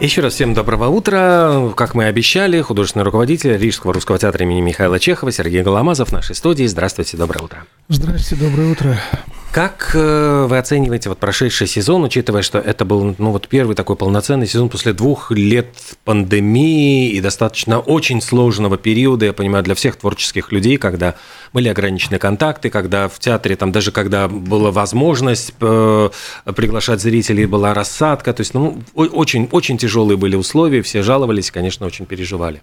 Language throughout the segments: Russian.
Еще раз всем доброго утра. Как мы и обещали, художественный руководитель Рижского русского театра имени Михаила Чехова Сергей Голомазов в нашей студии. Здравствуйте, доброе утро. Здравствуйте, доброе утро. Как э, вы оцениваете вот прошедший сезон, учитывая, что это был ну, вот первый такой полноценный сезон после двух лет пандемии и достаточно очень сложного периода, я понимаю, для всех творческих людей, когда были ограничены контакты, когда в театре, там даже когда была возможность э, приглашать зрителей, была рассадка, то есть ну, очень, очень тяжелые были условия, все жаловались, конечно, очень переживали.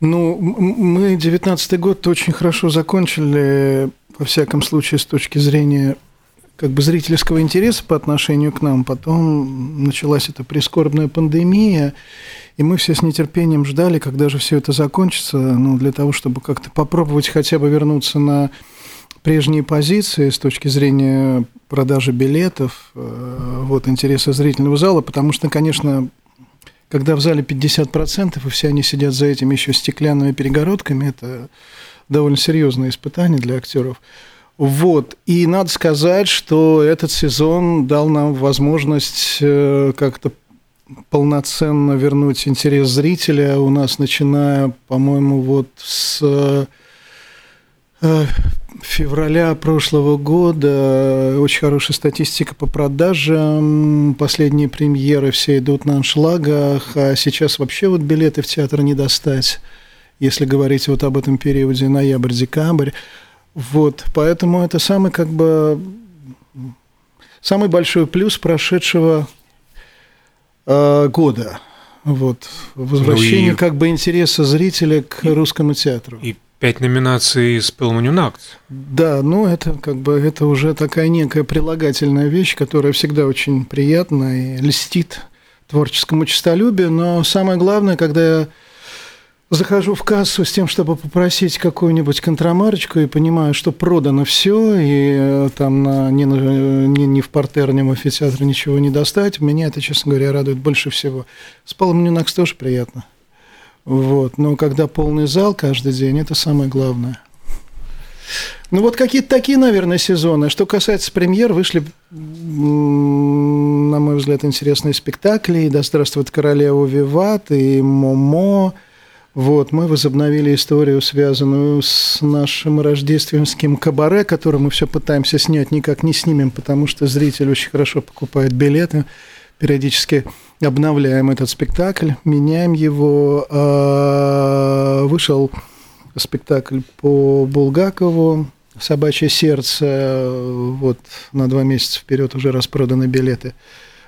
Ну, мы 19 год очень хорошо закончили во всяком случае, с точки зрения как бы зрительского интереса по отношению к нам. Потом началась эта прискорбная пандемия, и мы все с нетерпением ждали, когда же все это закончится, ну, для того, чтобы как-то попробовать хотя бы вернуться на прежние позиции с точки зрения продажи билетов, э, вот, интереса зрительного зала, потому что, конечно, когда в зале 50%, и все они сидят за этими еще стеклянными перегородками, это довольно серьезное испытание для актеров. Вот. И надо сказать, что этот сезон дал нам возможность э, как-то полноценно вернуть интерес зрителя. У нас, начиная, по-моему, вот с э, февраля прошлого года очень хорошая статистика по продажам. Последние премьеры все идут на аншлагах, а сейчас вообще вот билеты в театр не достать если говорить вот об этом периоде ноябрь-декабрь. Вот, поэтому это самый как бы самый большой плюс прошедшего э, года. Вот, возвращение ну и... как бы интереса зрителя к и... русскому театру. И пять номинаций с Пелманюнакт. Да, ну это как бы это уже такая некая прилагательная вещь, которая всегда очень приятна и льстит творческому честолюбию, но самое главное, когда я захожу в кассу с тем, чтобы попросить какую-нибудь контрамарочку, и понимаю, что продано все, и э, там на, ни, ни, ни в портер, ни ничего не достать, меня это, честно говоря, радует больше всего. С Палом Нюнакс тоже приятно. Вот. Но когда полный зал каждый день, это самое главное. Ну вот какие-то такие, наверное, сезоны. Что касается премьер, вышли, на мой взгляд, интересные спектакли. И «Да здравствует королева Виват», и «Момо», вот, мы возобновили историю, связанную с нашим рождественским кабаре, который мы все пытаемся снять, никак не снимем, потому что зритель очень хорошо покупает билеты. Периодически обновляем этот спектакль, меняем его. А, вышел спектакль по Булгакову «Собачье сердце». Вот на два месяца вперед уже распроданы билеты.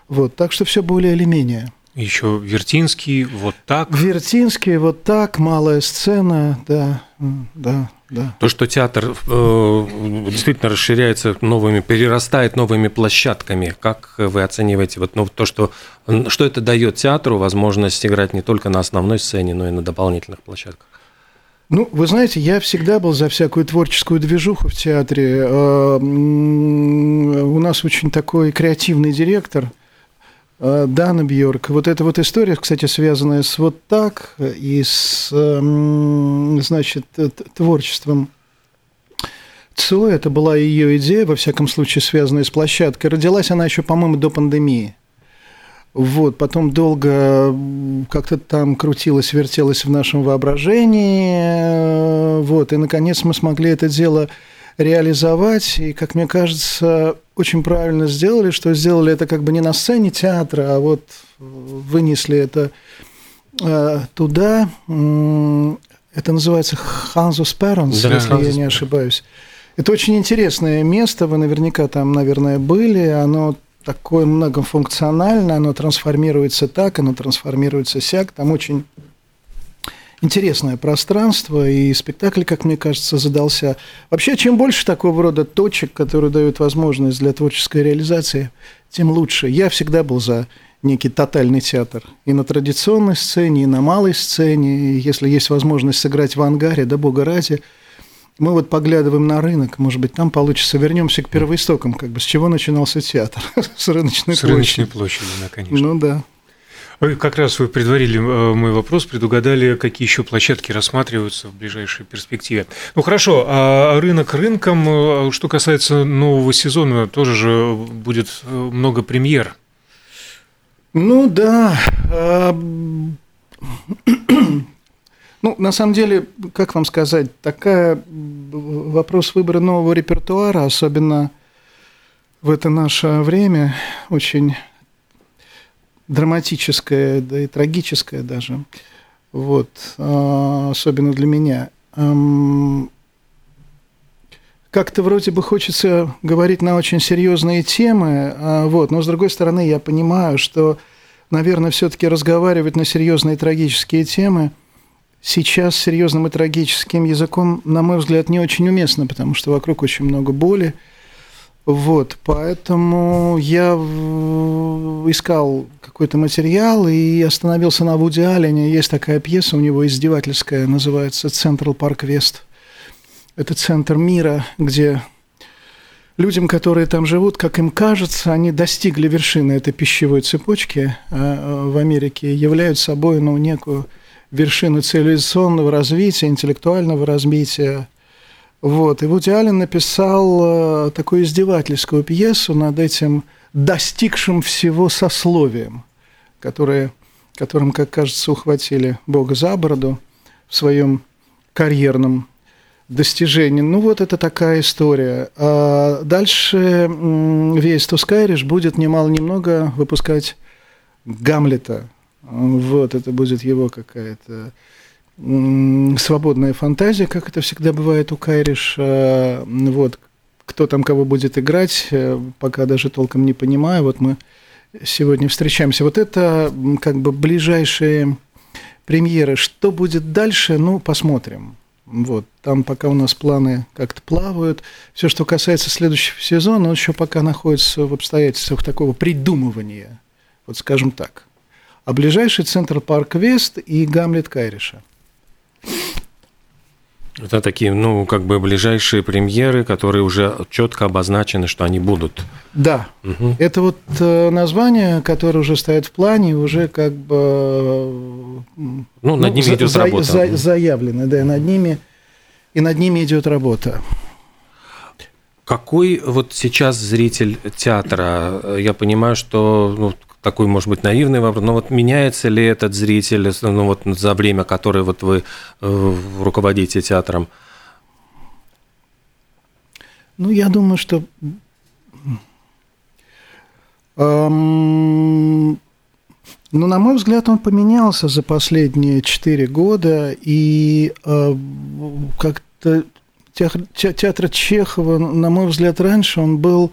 Вот, так что все более или менее. Еще Вертинский, вот так. Вертинский, вот так, малая сцена, да, да, да. То, что театр э, действительно расширяется новыми, перерастает новыми площадками, как вы оцениваете вот, ну, то, что, что это дает театру возможность играть не только на основной сцене, но и на дополнительных площадках? Ну, вы знаете, я всегда был за всякую творческую движуху в театре. Э, у нас очень такой креативный директор – Дана Бьорк. Вот эта вот история, кстати, связанная с вот так и с, значит, творчеством Цо, это была ее идея, во всяком случае, связанная с площадкой. Родилась она еще, по-моему, до пандемии. Вот, потом долго как-то там крутилась, вертелась в нашем воображении. Вот, и, наконец, мы смогли это дело реализовать. И, как мне кажется, очень правильно сделали, что сделали это как бы не на сцене театра, а вот вынесли это э, туда. Это называется Ханзус Перонс, да, если Ханзус я не ошибаюсь. Это очень интересное место, вы наверняка там, наверное, были. Оно такое многофункциональное, оно трансформируется так, оно трансформируется сяк. Там очень интересное пространство, и спектакль, как мне кажется, задался. Вообще, чем больше такого рода точек, которые дают возможность для творческой реализации, тем лучше. Я всегда был за некий тотальный театр. И на традиционной сцене, и на малой сцене. И если есть возможность сыграть в ангаре, да бога ради, мы вот поглядываем на рынок, может быть, там получится, вернемся к первоистокам, как бы, с чего начинался театр? с рыночной с площади. С рыночной площади, да, конечно. Ну да. Как раз вы предварили э, мой вопрос, предугадали, какие еще площадки рассматриваются в ближайшей перспективе. Ну хорошо, а рынок рынком, э, что касается нового сезона, тоже же будет э, много премьер. Ну да. А, ну, на самом деле, как вам сказать, такая вопрос выбора нового репертуара, особенно в это наше время, очень драматическое, да и трагическое даже, вот, а, особенно для меня. Как-то вроде бы хочется говорить на очень серьезные темы, а, вот, но с другой стороны я понимаю, что, наверное, все-таки разговаривать на серьезные трагические темы сейчас серьезным и трагическим языком, на мой взгляд, не очень уместно, потому что вокруг очень много боли, вот, поэтому я искал какой-то материал и остановился на Вуди Аллене. Есть такая пьеса у него издевательская, называется «Централ Парк Вест». Это центр мира, где людям, которые там живут, как им кажется, они достигли вершины этой пищевой цепочки а, в Америке, являют собой ну, некую вершину цивилизационного развития, интеллектуального развития, вот. И Вуди Аллен написал э, такую издевательскую пьесу над этим достигшим всего сословием, которое, которым, как кажется, ухватили Бога за бороду в своем карьерном достижении. Ну, вот это такая история. А дальше весь Тускайриш будет немало-немного выпускать Гамлета. Вот, это будет его какая-то свободная фантазия, как это всегда бывает у Кайриш. Вот, кто там кого будет играть, э, пока даже толком не понимаю. Вот мы сегодня встречаемся. Вот это как бы ближайшие премьеры. Что будет дальше, ну, посмотрим. Вот, там пока у нас планы как-то плавают. Все, что касается следующего сезона, он еще пока находится в обстоятельствах такого придумывания, вот скажем так. А ближайший центр Парк Вест и Гамлет Кайриша – это такие, ну, как бы ближайшие премьеры, которые уже четко обозначены, что они будут. Да. Угу. Это вот э, название, которое уже стоит в плане, уже как бы... Ну, ну над ними за, идет за, работа. За, заявлены, да, над ними, и над ними идет работа. Какой вот сейчас зритель театра? Я понимаю, что ну, такой, может быть, наивный вопрос, но вот меняется ли этот зритель ну, вот за время, которое вот вы э, руководите театром? Ну, я думаю, что эм, ну, на мой взгляд, он поменялся за последние четыре года, и э, как-то театр, театр Чехова, на мой взгляд, раньше он был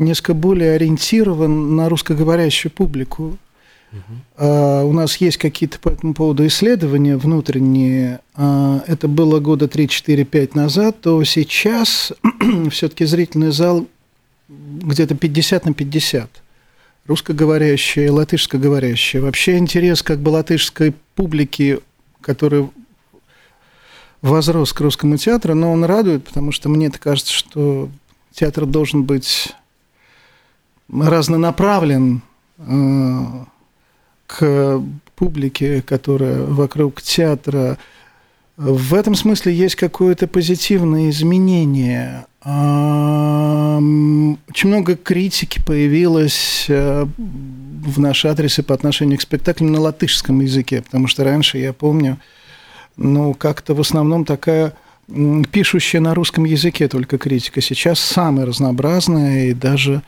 несколько более ориентирован на русскоговорящую публику. Угу. у нас есть какие-то по этому поводу исследования внутренние. А, это было года 3-4-5 назад, то сейчас все-таки зрительный зал где-то 50 на 50. Русскоговорящие, латышскоговорящие. Вообще интерес как бы латышской публики, который возрос к русскому театру, но он радует, потому что мне кажется, что театр должен быть разнонаправлен э, к публике, которая вокруг театра. В этом смысле есть какое-то позитивное изменение. Очень много критики появилось э, в наш адрес по отношению к спектаклям на латышском языке, потому что раньше, я помню, ну, как-то в основном такая пишущая на русском языке только критика. Сейчас самая разнообразная и даже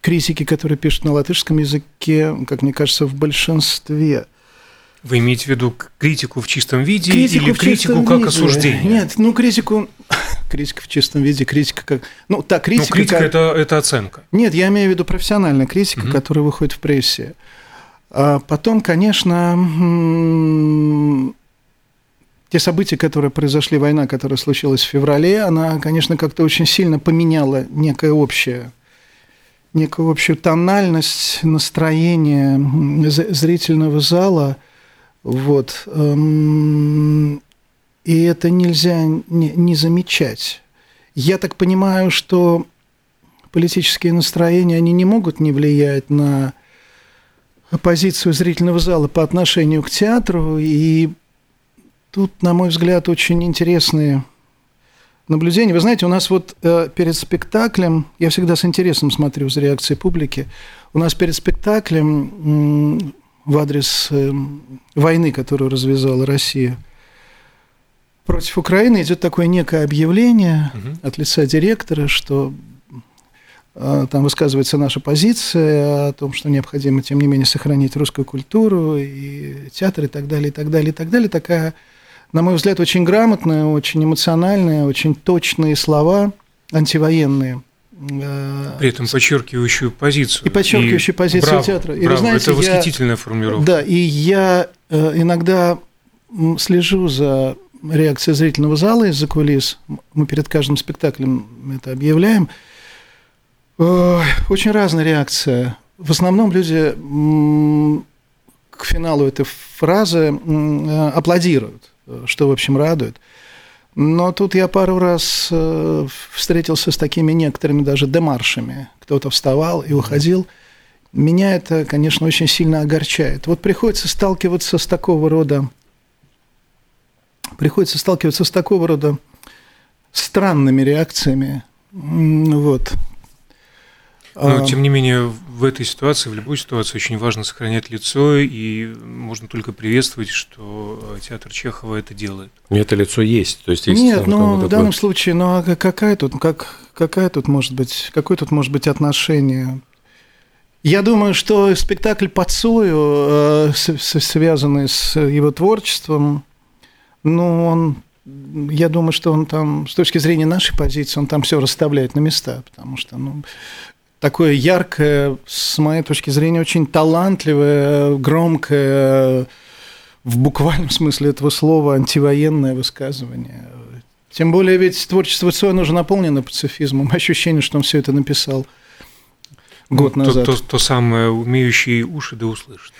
критики, которые пишут на латышском языке, как мне кажется, в большинстве. Вы имеете в виду критику в чистом виде критику или критику как виде. осуждение? Нет, ну критику, критика в чистом виде, критика как, ну та критика. Ну, критика как... это это оценка. Нет, я имею в виду профессиональная критика, угу. которая выходит в прессе. А потом, конечно, те события, которые произошли, война, которая случилась в феврале, она, конечно, как-то очень сильно поменяла некое общее некую общую тональность настроения зрительного зала. Вот. Эм, и это нельзя не, замечать. Я так понимаю, что политические настроения, они не могут не влиять на позицию зрительного зала по отношению к театру, и Тут, на мой взгляд, очень интересные наблюдений. Вы знаете, у нас вот э, перед спектаклем, я всегда с интересом смотрю за реакцией публики, у нас перед спектаклем в адрес э, войны, которую развязала Россия против Украины, идет такое некое объявление угу. от лица директора, что э, там высказывается наша позиция о том, что необходимо, тем не менее, сохранить русскую культуру и театр и так далее, и так далее, и так далее. Такая на мой взгляд, очень грамотные, очень эмоциональные, очень точные слова, антивоенные. Э, При этом подчеркивающую позицию. И подчеркивающую и позицию браво, театра. И браво, вы знаете, это восхитительная я, формулировка. Да, и я э, иногда слежу за реакцией зрительного зала из-за кулис. Мы перед каждым спектаклем это объявляем. Очень разная реакция. В основном люди к финалу этой фразы э, аплодируют. Э, что, в общем, радует. Но тут я пару раз э, встретился с такими некоторыми даже демаршами. Кто-то вставал и уходил. Меня это, конечно, очень сильно огорчает. Вот приходится сталкиваться с такого рода приходится сталкиваться с такого рода странными реакциями. Вот. Но, а, тем не менее, в этой ситуации, в любой ситуации очень важно сохранять лицо, и можно только приветствовать, что театр Чехова это делает. И это лицо есть. То есть, есть Нет, ну, в данном случае, ну, а какая тут, как, какая тут может быть, какое тут может быть отношение? Я думаю, что спектакль по Цою, э, связанный с его творчеством, ну, он я думаю, что он там, с точки зрения нашей позиции, он там все расставляет на места, потому что ну, такое яркое, с моей точки зрения, очень талантливое, громкое, в буквальном смысле этого слова, антивоенное высказывание. Тем более ведь творчество Цоя, оно же наполнено пацифизмом. Ощущение, что он все это написал год ну, назад. То, то, то самое, умеющие уши да услышат.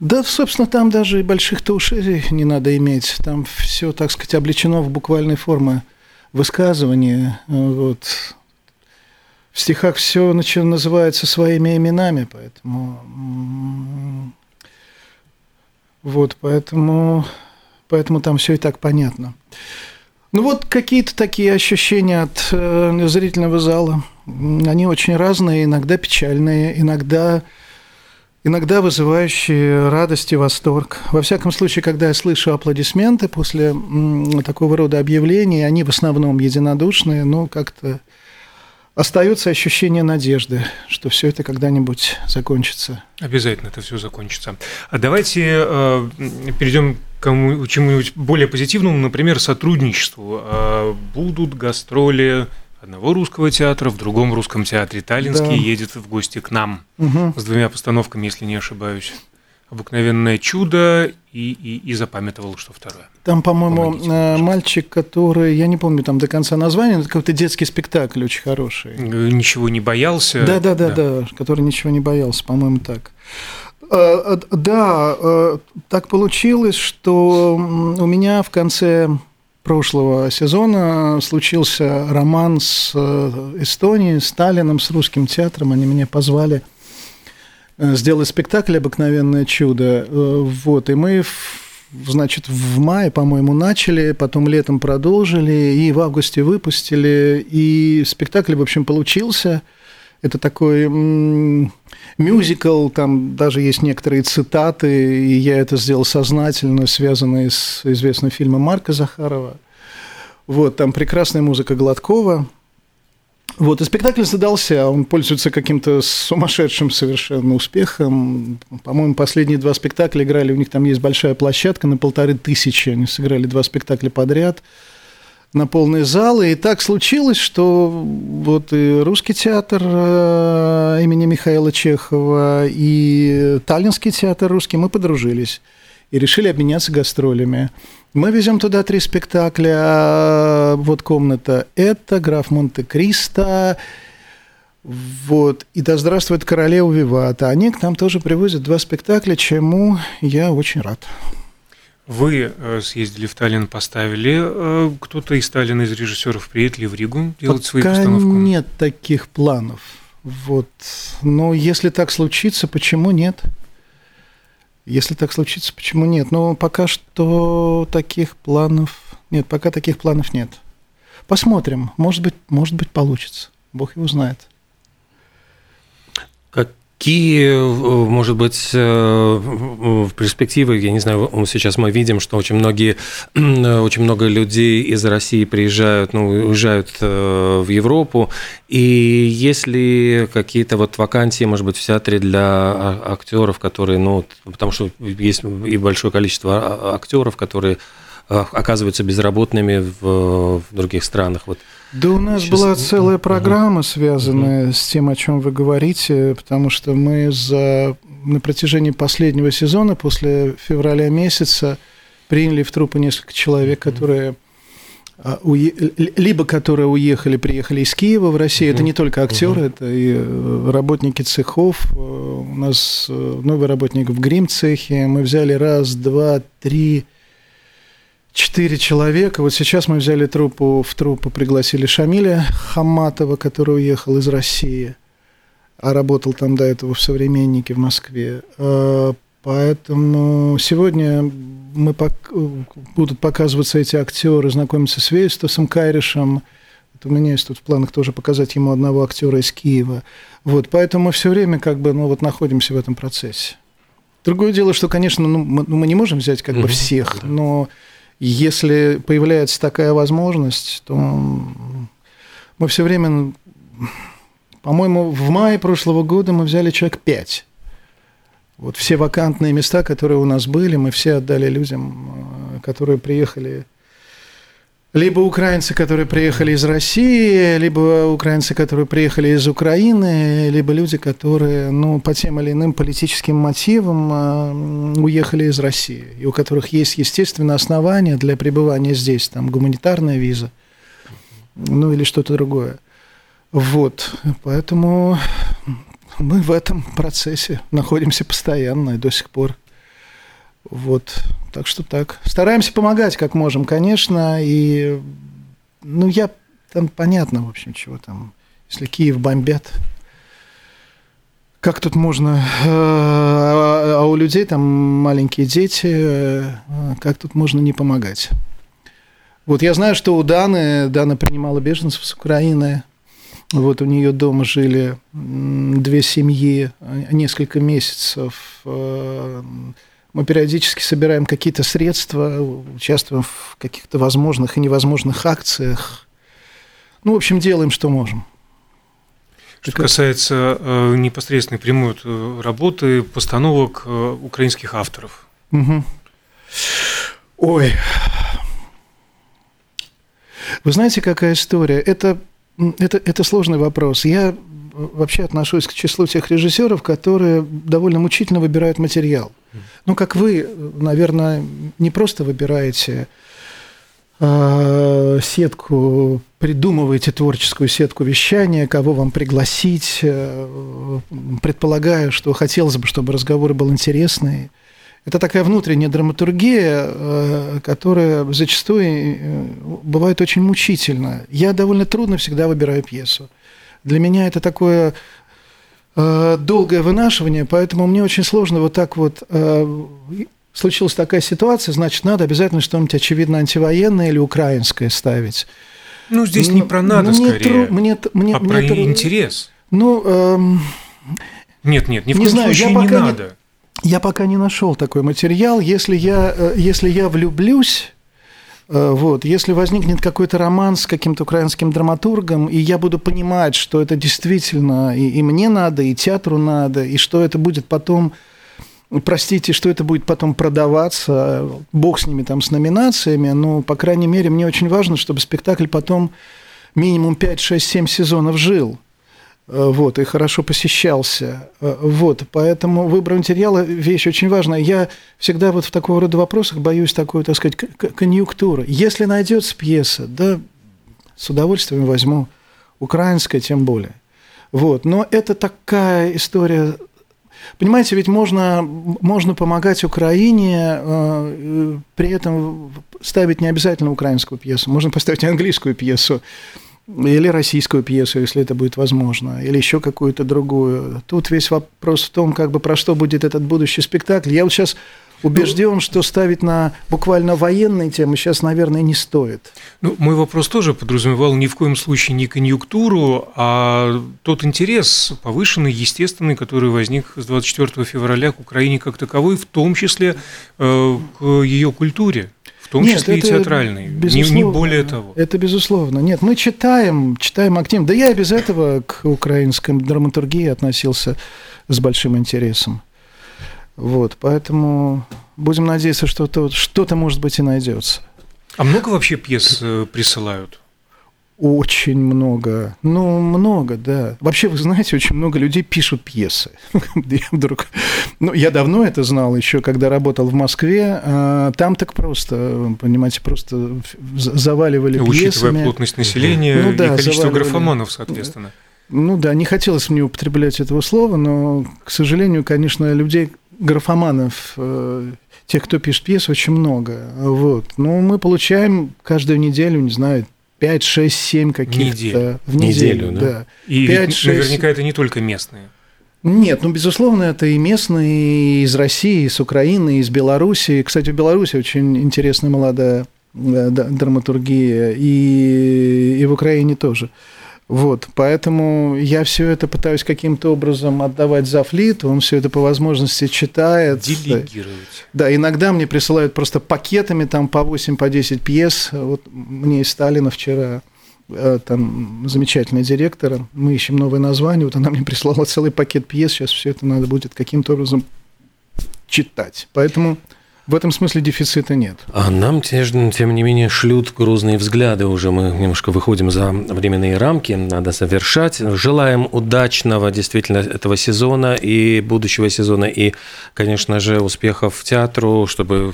Да, собственно, там даже и больших-то ушей не надо иметь. Там все, так сказать, облечено в буквальной форме высказывания. Вот в стихах все называется своими именами, поэтому вот, поэтому, поэтому там все и так понятно. Ну вот какие-то такие ощущения от э, зрительного зала. Они очень разные, иногда печальные, иногда, иногда вызывающие радость и восторг. Во всяком случае, когда я слышу аплодисменты после м, такого рода объявлений, они в основном единодушные, но как-то остается ощущение надежды, что все это когда-нибудь закончится. Обязательно это все закончится. А давайте э, перейдем к чему-нибудь более позитивному, например, сотрудничеству. Э, будут гастроли одного русского театра в другом русском театре. Таллинский да. едет в гости к нам угу. с двумя постановками, если не ошибаюсь обыкновенное чудо и, и, и запамятовал, что второе. Там, по-моему, э, мальчик, который, я не помню там до конца названия, но какой-то детский спектакль очень хороший. Э, ничего не боялся. Да, да, да, да, да который ничего не боялся, по-моему, так. Э, да, так получилось, что у меня в конце прошлого сезона случился роман с Эстонией, Сталином, с русским театром. Они меня позвали – Э, сделать спектакль «Обыкновенное чудо». Э, вот, и мы, значит, в мае, по-моему, начали, потом летом продолжили, и в августе выпустили, и спектакль, в общем, получился. Это такой мюзикл, там даже есть некоторые цитаты, и я это сделал сознательно, связанные с известным фильмом Марка Захарова. Вот, там прекрасная музыка Гладкова – вот, и спектакль задался, он пользуется каким-то сумасшедшим совершенно успехом. По-моему, последние два спектакля играли, у них там есть большая площадка на полторы тысячи, они сыграли два спектакля подряд на полные залы. И так случилось, что вот и русский театр э, имени Михаила Чехова, и Таллинский театр русский, мы подружились и решили обменяться гастролями. Мы везем туда три спектакля. А, вот комната это граф Монте-Кристо. Вот. И да здравствует королева Вивата. Они к нам тоже привозят два спектакля, чему я очень рад. Вы э, съездили в Таллин, поставили. Э, кто-то из Таллина, из режиссеров, приедет ли в Ригу делать Пока свою постановку? нет таких планов. Вот. Но если так случится, почему нет? Если так случится, почему нет? Но пока что таких планов нет, пока таких планов нет. посмотрим. Может быть, может быть, получится. Бог его знает. Какие, может быть, э, в перспективе, я не знаю, сейчас мы видим, что очень многие, очень много людей из России приезжают, ну, уезжают э, в Европу, и если какие-то вот вакансии, может быть, в театре для а, актеров, которые, ну, потому что есть и большое количество а, актеров, которые э, оказываются безработными в, в других странах, вот да у нас Сейчас... была целая программа, связанная угу. с тем, о чем вы говорите, потому что мы за на протяжении последнего сезона, после февраля месяца, приняли в трупы несколько человек, которые а, либо которые уехали, приехали из Киева в Россию. Это не только актеры, это и э, работники цехов. Э, у нас э, новый работник в грим цехе. Мы взяли раз, два, три, четыре человека. Вот сейчас мы взяли труппу, в труппу пригласили Шамиля Хаматова, который уехал из России, а работал там до этого в «Современнике» в Москве. А, поэтому сегодня мы пок- будут показываться эти актеры, знакомиться с Вейстасом Кайришем. Это у меня есть тут в планах тоже показать ему одного актера из Киева. Вот, поэтому мы все время как бы ну, вот находимся в этом процессе. Другое дело, что, конечно, ну, мы, ну, мы не можем взять как бы всех, но если появляется такая возможность, то мы все время, по-моему, в мае прошлого года мы взяли человек пять. Вот все вакантные места, которые у нас были, мы все отдали людям, э, которые приехали либо украинцы, которые приехали из России, либо украинцы, которые приехали из Украины, либо люди, которые ну, по тем или иным политическим мотивам э, уехали из России, и у которых есть, естественно, основания для пребывания здесь, там гуманитарная виза, ну или что-то другое. Вот, поэтому мы в этом процессе находимся постоянно и до сих пор. Вот, так что так. Стараемся помогать, как можем, конечно. И, ну, я там понятно, в общем, чего там. Если Киев бомбят, как тут можно... Э, а, а у людей там маленькие дети, э, как тут можно не помогать? Вот я знаю, что у Даны, Дана принимала беженцев с Украины, вот у нее дома жили две семьи несколько месяцев. Мы периодически собираем какие-то средства, участвуем в каких-то возможных и невозможных акциях. Ну, в общем, делаем, что можем. Что касается э, непосредственной прямой э, работы, постановок э, украинских авторов. Угу. Ой. Вы знаете, какая история? Это, это, это сложный вопрос. Я вообще отношусь к числу тех режиссеров, которые довольно мучительно выбирают материал. Ну, как вы, наверное, не просто выбираете э, сетку, придумываете творческую сетку вещания, кого вам пригласить, э, предполагая, что хотелось бы, чтобы разговор был интересный. Это такая внутренняя драматургия, э, которая зачастую э, бывает очень мучительна. Я довольно трудно всегда выбираю пьесу. Для меня это такое э, долгое вынашивание, поэтому мне очень сложно вот так вот э, случилась такая ситуация, значит, надо обязательно что-нибудь очевидно антивоенное или украинское ставить. Ну, здесь не про надо, мне скорее, тру, мне, мне, а мне про тру... интерес. Ну, эм... нет, нет, ни в не коем знаю, случае я пока не надо. Не, я пока не нашел такой материал. Если я, э, если я влюблюсь, вот. Если возникнет какой-то роман с каким-то украинским драматургом, и я буду понимать, что это действительно и, и мне надо, и театру надо, и что это будет потом, простите, что это будет потом продаваться, бог с ними там, с номинациями, но, по крайней мере, мне очень важно, чтобы спектакль потом минимум 5, 6, 7 сезонов жил. Э, вот, и хорошо посещался. Э, вот, поэтому выбор материала – вещь очень важная. Я всегда вот в такого рода вопросах боюсь такой, так сказать, конъюнктуры. Если найдется пьеса, да, с удовольствием возьму. Украинская тем более. Вот, но это такая история Понимаете, ведь можно, можно помогать Украине, э, при этом ставить не обязательно украинскую пьесу, можно поставить английскую пьесу или российскую пьесу, если это будет возможно, или еще какую-то другую. Тут весь вопрос в том, как бы про что будет этот будущий спектакль. Я вот сейчас Убежден, что ставить на буквально военные темы сейчас, наверное, не стоит. Ну, мой вопрос тоже подразумевал ни в коем случае не конъюнктуру, а тот интерес повышенный, естественный, который возник с 24 февраля к Украине как таковой, в том числе э, к ее культуре. В том Нет, числе и театральной, не, не более того. Это безусловно. Нет, мы читаем, читаем активно. Да я и без этого к украинской драматургии относился с большим интересом. Вот, поэтому будем надеяться, что -то, что-то, может быть, и найдется. А много вообще пьес э, присылают? Очень много. Ну, много, да. Вообще, вы знаете, очень много людей пишут пьесы. я вдруг... Ну, я давно это знал еще, когда работал в Москве. А там так просто, понимаете, просто заваливали Учитывая пьесами. Учитывая плотность населения ну, да, и количество заваливали... графоманов, соответственно. Ну да, не хотелось мне употреблять этого слова, но, к сожалению, конечно, людей, графоманов, э, тех, кто пишет пьесы, очень много. Вот. Но мы получаем каждую неделю, не знаю, 5, 6, 7 каких-то в неделю. да. да. И 5, 6... наверняка это не только местные. Нет, ну, безусловно, это и местные, и из России, и с Украины, и из Белоруссии. Кстати, в Беларуси очень интересная молодая драматургия, и, и в Украине тоже. Вот, поэтому я все это пытаюсь каким-то образом отдавать за флит, он все это по возможности читает. Делегировать. Да, иногда мне присылают просто пакетами там по 8, по 10 пьес. Вот мне из Сталина вчера э, там замечательный директор, мы ищем новое название, вот она мне прислала целый пакет пьес, сейчас все это надо будет каким-то образом читать. Поэтому в этом смысле дефицита нет. А нам, тем не менее, шлют грузные взгляды уже. Мы немножко выходим за временные рамки, надо завершать. Желаем удачного действительно этого сезона и будущего сезона. И, конечно же, успехов театру, чтобы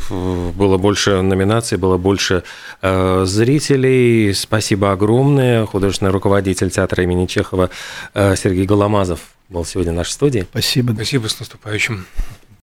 было больше номинаций, было больше э, зрителей. Спасибо огромное. Художественный руководитель театра имени Чехова э, Сергей Голомазов был сегодня в нашей студии. Спасибо. Спасибо, с наступающим.